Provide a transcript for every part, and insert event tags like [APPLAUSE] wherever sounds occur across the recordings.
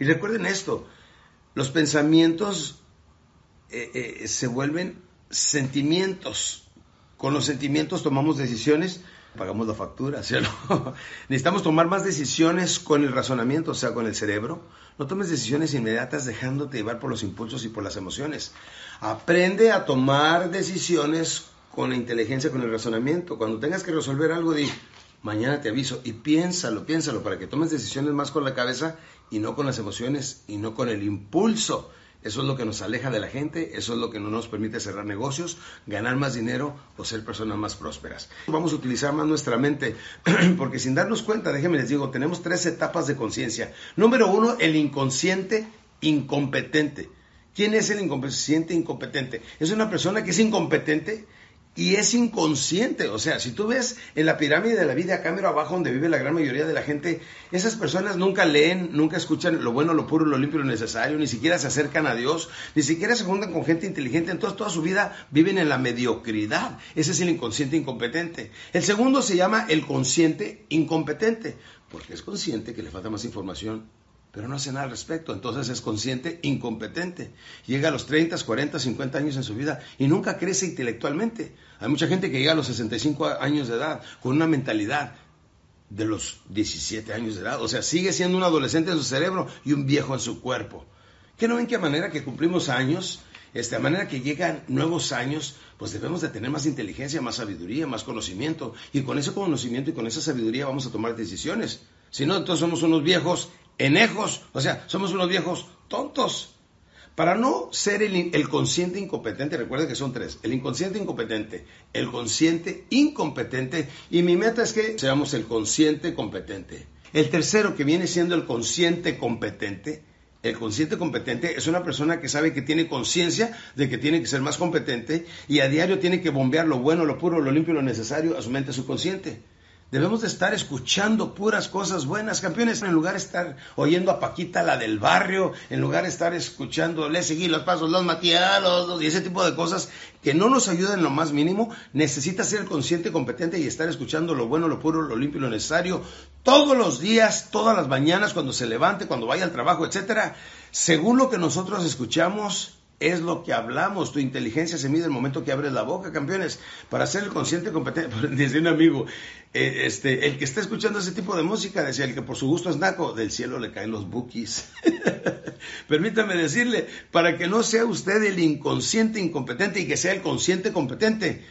Y recuerden esto, los pensamientos eh, eh, se vuelven sentimientos. Con los sentimientos tomamos decisiones, pagamos la factura, ¿sí [LAUGHS] Necesitamos tomar más decisiones con el razonamiento, o sea, con el cerebro. No tomes decisiones inmediatas dejándote llevar por los impulsos y por las emociones. Aprende a tomar decisiones con la inteligencia, con el razonamiento. Cuando tengas que resolver algo, di, mañana te aviso y piénsalo, piénsalo para que tomes decisiones más con la cabeza y no con las emociones y no con el impulso. Eso es lo que nos aleja de la gente, eso es lo que no nos permite cerrar negocios, ganar más dinero o ser personas más prósperas. Vamos a utilizar más nuestra mente, [CLEARS THROAT] porque sin darnos cuenta, déjenme les digo, tenemos tres etapas de conciencia. Número uno, el inconsciente incompetente. ¿Quién es el inconsciente incompetente? Es una persona que es incompetente y es inconsciente. O sea, si tú ves en la pirámide de la vida, acá mero abajo, donde vive la gran mayoría de la gente, esas personas nunca leen, nunca escuchan lo bueno, lo puro, lo limpio, lo necesario, ni siquiera se acercan a Dios, ni siquiera se juntan con gente inteligente. Entonces, toda su vida viven en la mediocridad. Ese es el inconsciente incompetente. El segundo se llama el consciente incompetente, porque es consciente que le falta más información pero no hace nada al respecto. Entonces es consciente, incompetente. Llega a los 30, 40, 50 años en su vida y nunca crece intelectualmente. Hay mucha gente que llega a los 65 años de edad con una mentalidad de los 17 años de edad. O sea, sigue siendo un adolescente en su cerebro y un viejo en su cuerpo. ¿Qué no ven que a manera que cumplimos años, este, a manera que llegan nuevos años, pues debemos de tener más inteligencia, más sabiduría, más conocimiento. Y con ese conocimiento y con esa sabiduría vamos a tomar decisiones. Si no, entonces somos unos viejos enejos, o sea, somos unos viejos tontos. Para no ser el, consciente incompetente, recuerden que son tres, el inconsciente incompetente, el consciente incompetente y mi meta es que seamos el consciente competente. El tercero que viene siendo el consciente competente, el consciente competente es una persona que sabe que tiene conciencia de que tiene que ser más competente y a diario tiene que bombear lo bueno, lo puro, lo limpio, lo necesario a su mente subconsciente. Debemos de estar escuchando puras cosas buenas, campeones, en lugar de estar oyendo a Paquita, la del barrio, en lugar de estar escuchando, le seguí los pasos, los matiados y ese tipo de cosas que no nos ayudan en lo más mínimo, necesita ser consciente, competente y estar escuchando lo bueno, lo puro, lo limpio lo necesario todos los días, todas las mañanas, cuando se levante, cuando vaya al trabajo, etcétera. Según lo que nosotros escuchamos, es lo que hablamos. Tu inteligencia se mide el momento que abres la boca, campeones. Para ser el consciente competente, [LAUGHS] dice un amigo, eh, este, el que está escuchando ese tipo de música, decía, el que por su gusto es naco, del cielo le caen los bookies. [LAUGHS] Permítame decirle, para que no sea usted el inconsciente incompetente y que sea el consciente competente,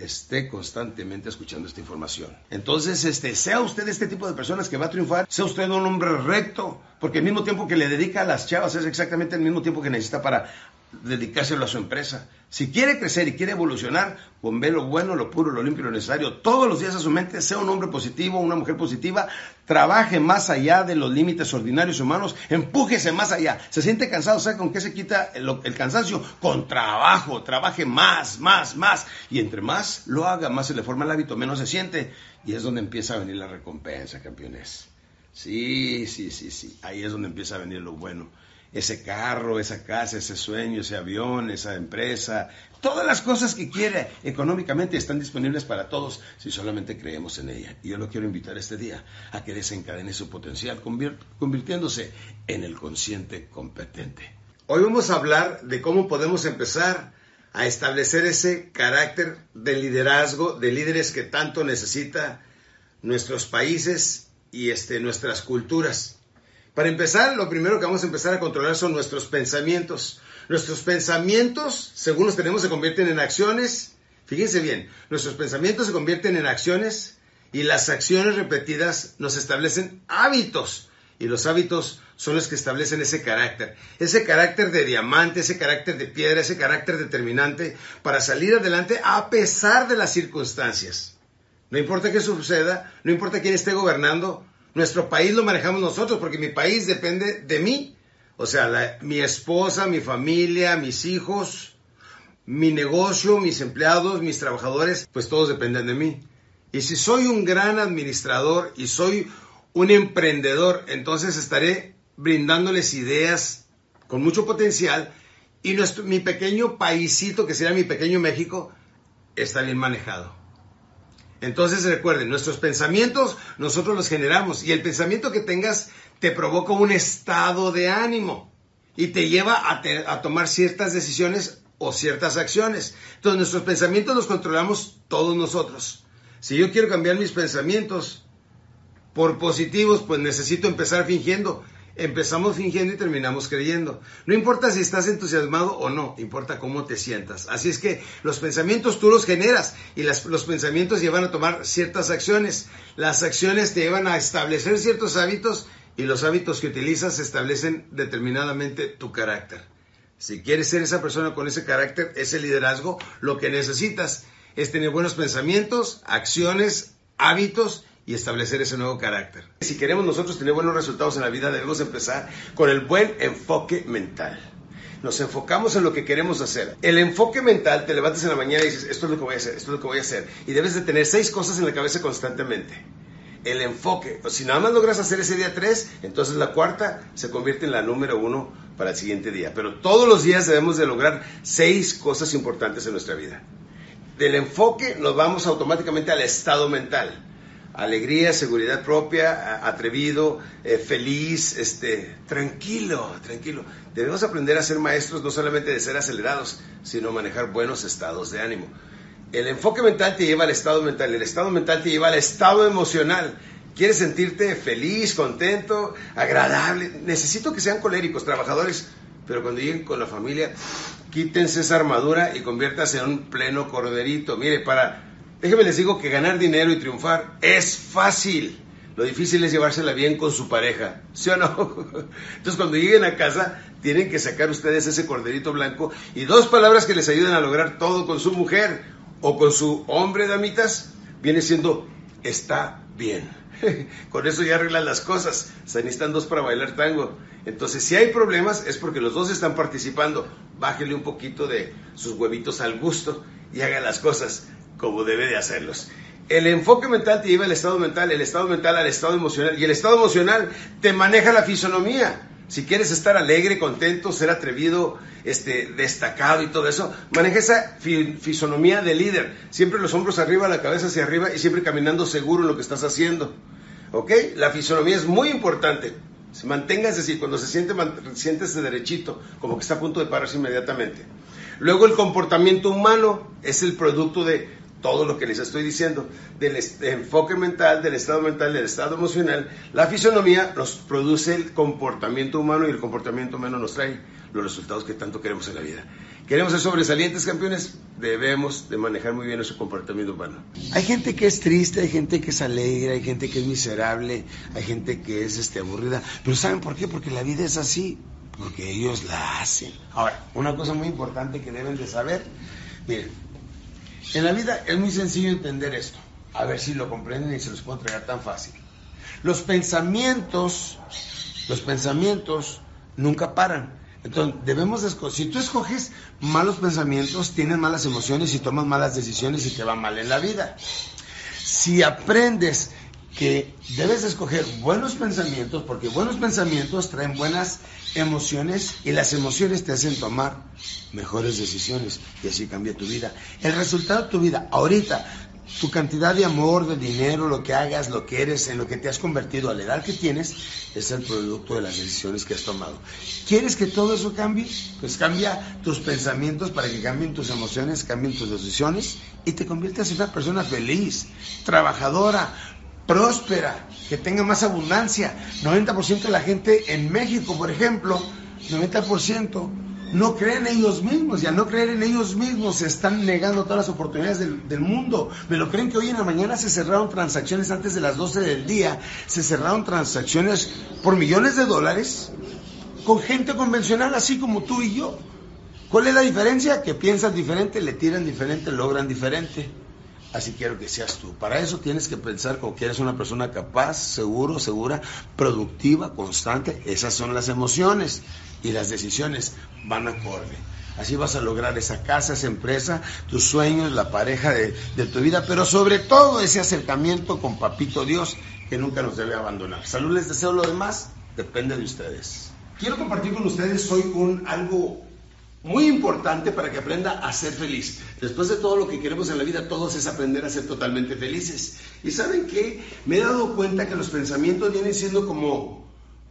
esté constantemente escuchando esta información. Entonces, este, sea usted este tipo de personas que va a triunfar, sea usted un hombre recto, porque el mismo tiempo que le dedica a las chavas es exactamente el mismo tiempo que necesita para dedicárselo a su empresa. Si quiere crecer y quiere evolucionar, ve lo bueno, lo puro, lo limpio lo necesario todos los días a su mente, sea un hombre positivo, una mujer positiva, trabaje más allá de los límites ordinarios humanos, empújese más allá. Se siente cansado, ¿sabe con qué se quita el, el cansancio? Con trabajo, trabaje más, más, más. Y entre más lo haga, más se le forma el hábito, menos se siente. Y es donde empieza a venir la recompensa, campeones. Sí, sí, sí, sí. Ahí es donde empieza a venir lo bueno ese carro, esa casa, ese sueño, ese avión, esa empresa, todas las cosas que quiere económicamente están disponibles para todos si solamente creemos en ella. Y yo lo quiero invitar este día a que desencadene su potencial, convirtiéndose en el consciente competente. Hoy vamos a hablar de cómo podemos empezar a establecer ese carácter de liderazgo, de líderes que tanto necesita nuestros países y este, nuestras culturas. Para empezar, lo primero que vamos a empezar a controlar son nuestros pensamientos. Nuestros pensamientos, según los tenemos, se convierten en acciones. Fíjense bien, nuestros pensamientos se convierten en acciones y las acciones repetidas nos establecen hábitos. Y los hábitos son los que establecen ese carácter. Ese carácter de diamante, ese carácter de piedra, ese carácter determinante para salir adelante a pesar de las circunstancias. No importa qué suceda, no importa quién esté gobernando, nuestro país lo manejamos nosotros porque mi país depende de mí. O sea, mi esposa, mi familia, mis hijos, mi negocio, mis empleados, mis trabajadores, pues todos dependen de mí. Y si soy un gran administrador y soy un emprendedor, entonces estaré brindándoles ideas con mucho potencial y nuestro, mi pequeño paísito, que será mi pequeño México, está bien manejado. Entonces recuerden, nuestros pensamientos nosotros los generamos y el pensamiento que tengas te provoca un estado de ánimo y te lleva a, a tomar ciertas decisiones o ciertas acciones. Entonces nuestros pensamientos los controlamos todos nosotros. Si yo quiero cambiar mis pensamientos por positivos, pues necesito empezar fingiendo. Empezamos fingiendo y terminamos creyendo. No importa si estás entusiasmado o no, importa cómo te sientas. Así es que los pensamientos tú los generas y los pensamientos llevan a tomar ciertas acciones. Las acciones te llevan a establecer ciertos hábitos y los hábitos que utilizas establecen determinadamente tu carácter. Si quieres ser esa persona con ese carácter, ese liderazgo, lo que necesitas es tener buenos pensamientos, acciones, hábitos y establecer ese nuevo carácter. Si queremos nosotros tener buenos resultados en la vida, debemos empezar con el buen enfoque mental. Nos enfocamos en lo que queremos hacer. El enfoque mental, te levantas en la mañana y dices, esto es lo que voy a hacer, esto es lo que voy a hacer. Y debes de tener seis cosas en la cabeza constantemente. El enfoque. Si nada más logras hacer ese día tres, entonces la cuarta se convierte en la número uno para el siguiente día. Pero todos los días debemos de lograr seis cosas importantes en nuestra vida. Del enfoque nos vamos automáticamente al estado mental alegría, seguridad propia, atrevido, eh, feliz, este, tranquilo, tranquilo. Debemos aprender a ser maestros no solamente de ser acelerados, sino manejar buenos estados de ánimo. El enfoque mental te lleva al estado mental, el estado mental te lleva al estado emocional. ¿Quieres sentirte feliz, contento, agradable? Necesito que sean coléricos, trabajadores, pero cuando lleguen con la familia, quítense esa armadura y conviértase en un pleno corderito. Mire, para Déjenme les digo que ganar dinero y triunfar es fácil. Lo difícil es llevársela bien con su pareja, ¿sí o no? [LAUGHS] Entonces cuando lleguen a casa tienen que sacar ustedes ese corderito blanco y dos palabras que les ayuden a lograr todo con su mujer o con su hombre, damitas, viene siendo está bien. [LAUGHS] Con eso ya arreglan las cosas. Se necesitan dos para bailar tango. Entonces, si hay problemas, es porque los dos están participando. Bájele un poquito de sus huevitos al gusto y haga las cosas como debe de hacerlos. El enfoque mental te lleva al estado mental, el estado mental al estado emocional y el estado emocional te maneja la fisonomía. Si quieres estar alegre, contento, ser atrevido, este, destacado y todo eso, maneja esa fisonomía de líder. Siempre los hombros arriba, la cabeza hacia arriba y siempre caminando seguro en lo que estás haciendo. ¿Ok? La fisonomía es muy importante. Manténgase así, cuando se siente, siéntese derechito, como que está a punto de pararse inmediatamente. Luego el comportamiento humano es el producto de todo lo que les estoy diciendo, del enfoque mental, del estado mental, del estado emocional, la fisonomía nos produce el comportamiento humano y el comportamiento humano nos trae los resultados que tanto queremos en la vida. Queremos ser sobresalientes campeones, debemos de manejar muy bien nuestro comportamiento humano. Hay gente que es triste, hay gente que es alegre, hay gente que es miserable, hay gente que es este, aburrida, pero ¿saben por qué? Porque la vida es así, porque ellos la hacen. Ahora, una cosa muy importante que deben de saber, miren, en la vida es muy sencillo entender esto. A ver si lo comprenden y se los puedo entregar tan fácil. Los pensamientos, los pensamientos nunca paran. Entonces, debemos si tú escoges malos pensamientos, tienes malas emociones y tomas malas decisiones y te va mal en la vida. Si aprendes que debes escoger buenos pensamientos, porque buenos pensamientos traen buenas emociones y las emociones te hacen tomar mejores decisiones y así cambia tu vida. El resultado de tu vida, ahorita, tu cantidad de amor, de dinero, lo que hagas, lo que eres, en lo que te has convertido a la edad que tienes, es el producto de las decisiones que has tomado. ¿Quieres que todo eso cambie? Pues cambia tus pensamientos para que cambien tus emociones, cambien tus decisiones y te conviertas en una persona feliz, trabajadora, próspera, que tenga más abundancia. 90% de la gente en México, por ejemplo, 90% no creen en ellos mismos y al no creer en ellos mismos se están negando todas las oportunidades del, del, mundo. Me lo creen que hoy en la mañana se cerraron transacciones antes de las 12 del día, se cerraron transacciones por millones de dólares con gente convencional así como tú y yo. ¿Cuál es la diferencia? Que piensan diferente, le tiran diferente, logran diferente. Así quiero que seas tú. Para eso tienes que pensar como que eres una persona capaz, seguro, segura, productiva, constante. Esas son las emociones y las decisiones van acorde. Así vas a lograr esa casa, esa empresa, tus sueños, la pareja de, de, tu vida, pero sobre todo ese acercamiento con Papito Dios que nunca nos debe abandonar. Salud, les deseo lo demás, depende de ustedes. Quiero compartir con ustedes hoy un algo muy importante para que aprenda a ser feliz. Después de todo lo que queremos en la vida, todos es aprender a ser totalmente felices. Y saben qué? Me he dado cuenta que los pensamientos vienen siendo como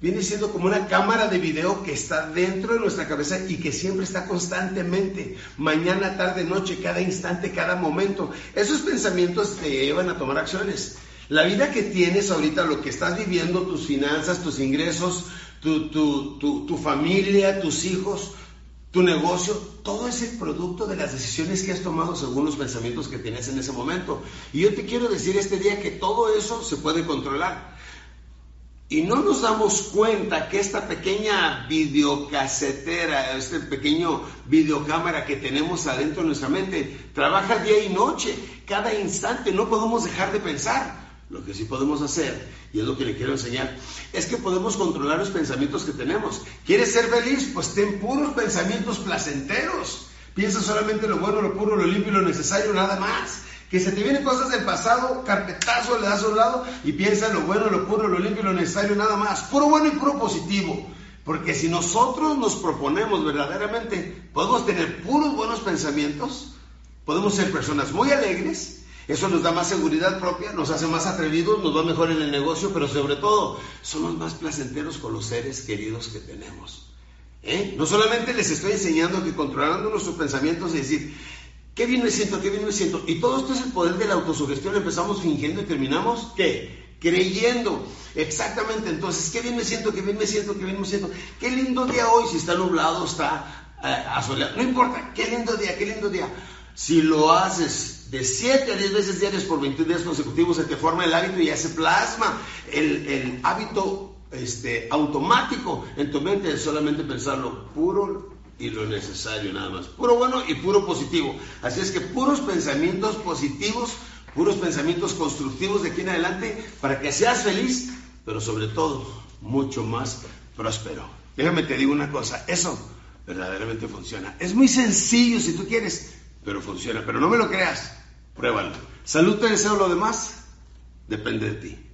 viene siendo como una cámara de video que está dentro de nuestra cabeza y que siempre está constantemente, mañana, tarde, noche, cada instante, cada momento. Esos pensamientos te llevan a tomar acciones. La vida que tienes ahorita, lo que estás viviendo, tus finanzas, tus ingresos, tu, tu, familia, tus hijos, tu negocio, todo es el producto de las decisiones que has tomado según los pensamientos que tienes en ese momento. Y yo te quiero decir este día que todo eso se puede controlar. Y no nos damos cuenta que esta pequeña videocasetera, este pequeño videocámara que tenemos adentro de nuestra mente, trabaja día y noche, cada instante, no podemos dejar de pensar. Lo que sí podemos hacer, y es lo que le quiero enseñar, es que podemos controlar los pensamientos que tenemos. ¿Quieres ser feliz? Pues ten puros pensamientos placenteros. Piensa solamente lo bueno, lo puro, lo limpio y lo necesario, nada más. Que se te vienen cosas del pasado, carpetazo, le das a un lado y piensa lo bueno, lo puro, lo limpio y lo necesario, nada más. Puro bueno y puro positivo. Porque si nosotros nos proponemos verdaderamente, podemos tener puros buenos pensamientos, podemos ser personas muy alegres, eso nos da más seguridad propia, nos hace más atrevidos, nos va mejor en el negocio, pero sobre todo somos más placenteros con los seres queridos que tenemos. ¿Eh? No solamente les estoy enseñando que controlando nuestros pensamientos y decir, qué bien me siento, qué bien me siento. Y todo esto es el poder de la autosugestión. Empezamos fingiendo y terminamos, ¿qué? Creyendo. Exactamente. Entonces, qué bien me siento, qué bien me siento, qué bien me siento. Qué lindo día hoy, si está nublado, está eh, asoleado. No importa, qué lindo día, qué lindo día. Si lo haces de 7 a 10 veces diarias por 21 días consecutivos se te forma el hábito y ya se plasma el, hábito este, automático en tu mente de solamente pensar lo puro y lo necesario nada más. Puro bueno y puro positivo. Así es que puros pensamientos positivos, puros pensamientos constructivos de aquí en adelante para que seas feliz, pero sobre todo mucho más próspero. Déjame te digo una cosa, eso verdaderamente funciona. Es muy sencillo si tú quieres, pero funciona. Pero no me lo creas. Pruébalo. Salud te deseo lo demás. Depende de ti.